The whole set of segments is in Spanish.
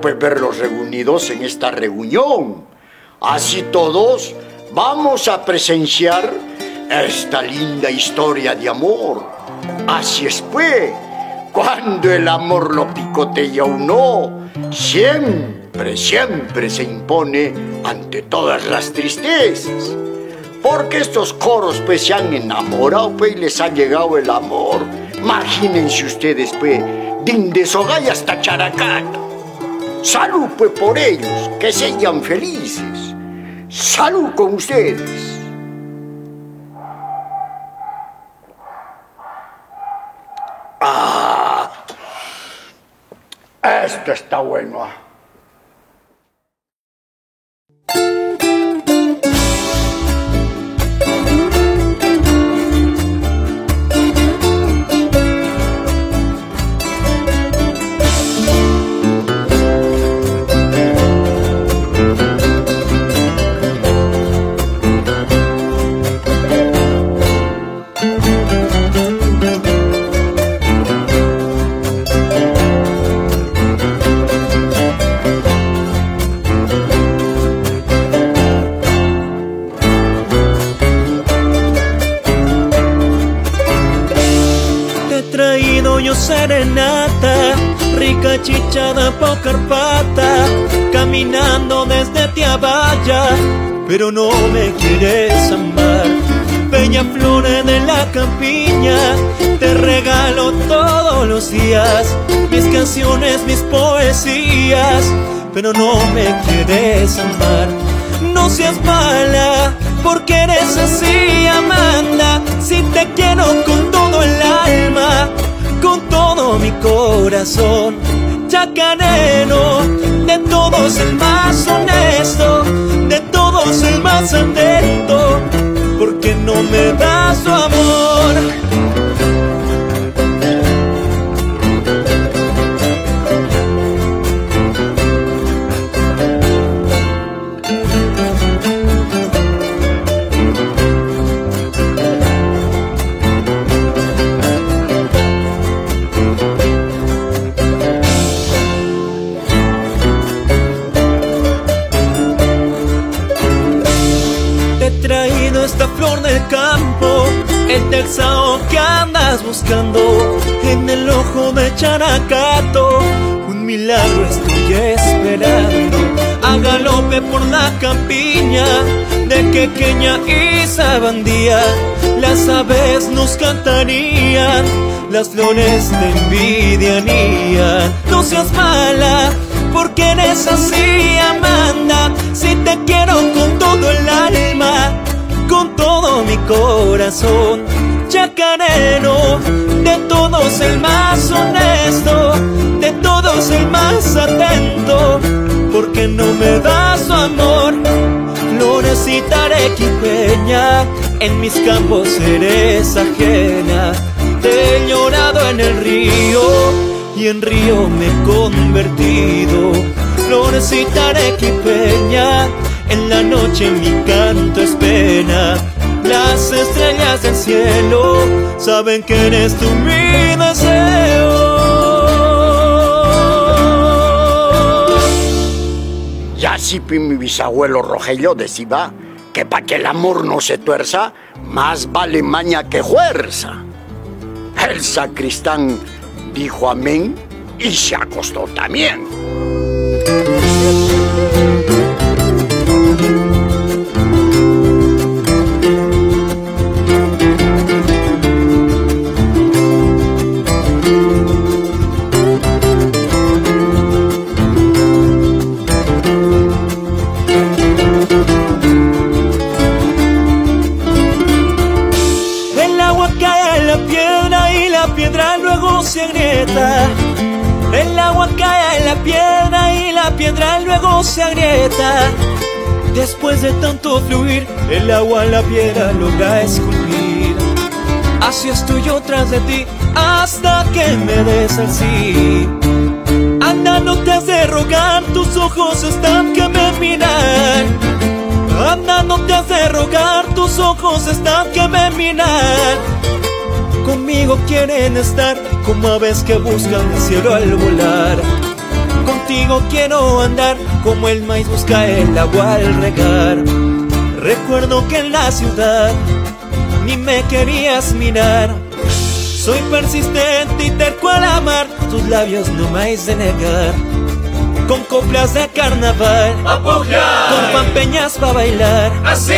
pues verlos reunidos en esta reunión. Así todos vamos a presenciar esta linda historia de amor. Así es pues, cuando el amor lo picotea uno, siempre, siempre se impone ante todas las tristezas. Porque estos coros pues se han enamorado pues y les ha llegado el amor. Imagínense ustedes pues, de hasta Characato. Salud pues por ellos, que sean felices. Salud con ustedes. Ah, esto está bueno. Serenata, rica chichada por Carpata, caminando desde Tiabaya, pero no me quieres amar. Peña Flores de la campiña, te regalo todos los días mis canciones, mis poesías, pero no me quieres amar. No seas mala, porque eres así, Amanda. Si te quiero con todo el alma, con todo mi corazón. Chacanero, de todos el más el que andas buscando en el ojo de Characato. Un milagro estoy esperando a galope por la campiña de Quequeña y Sabandía. Las aves nos cantarían, las flores te envidiarían. No seas mala, porque eres así, Amanda. Si te quiero con todo el alma con todo mi corazón. Chacarero, de todos el más honesto, de todos el más atento, porque no me das su amor. Florecita arequipeña, en mis campos eres ajena. Te he llorado en el río y en río me he convertido. Florecita arequipeña, en la noche mi canto es pena. Las estrellas del cielo saben que eres tú mi deseo. Y así mi bisabuelo Rogelio decía que para que el amor no se tuerza, más vale maña que fuerza. El sacristán dijo amén y se acostó también. Piedra luego se agrieta. Después de tanto fluir, el agua la piedra logra esculpir. Así estoy yo tras de ti hasta que me des el sí. Anda, no te has rogar, tus ojos están que me miran. Anda, no te has rogar, tus ojos están que me miran. Conmigo quieren estar como aves que buscan el cielo al volar. Contigo quiero andar como el maíz busca el agua al regar. Recuerdo que en la ciudad ni me querías mirar. Soy persistente y terco al amar, tus labios no me de negar. Con coplas de carnaval, con pampeñas para bailar. Así,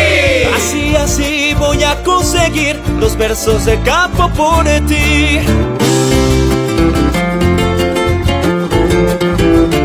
así, así voy a conseguir los versos de campo por ti. Música